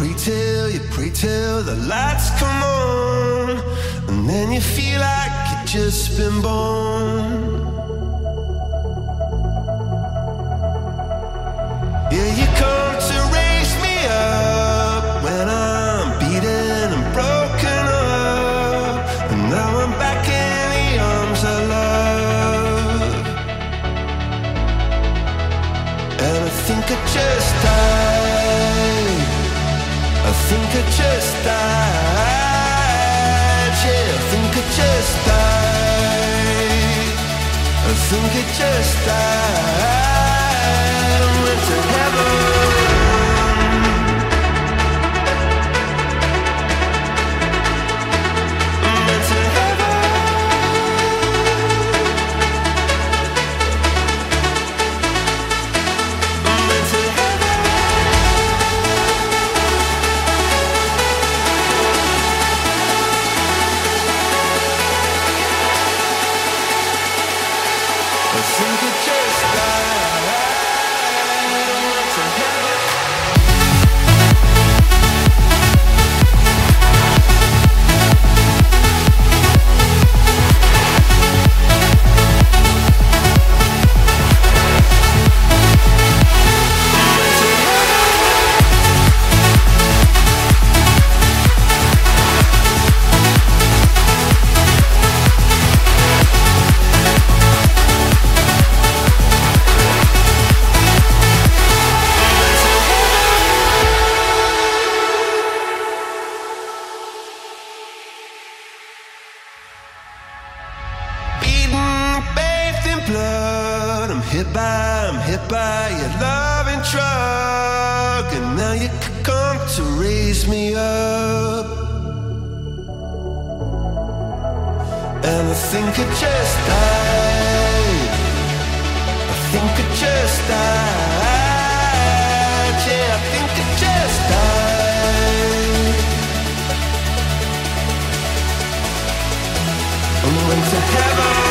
pray till, you pray till the lights come on, and then you feel like you've just been born. Think I just died. Just blood. I'm hit by, I'm hit by your loving drug, and now you come to raise me up. And I think I just died. I think I just died. Yeah, I think I just died. and went to heaven.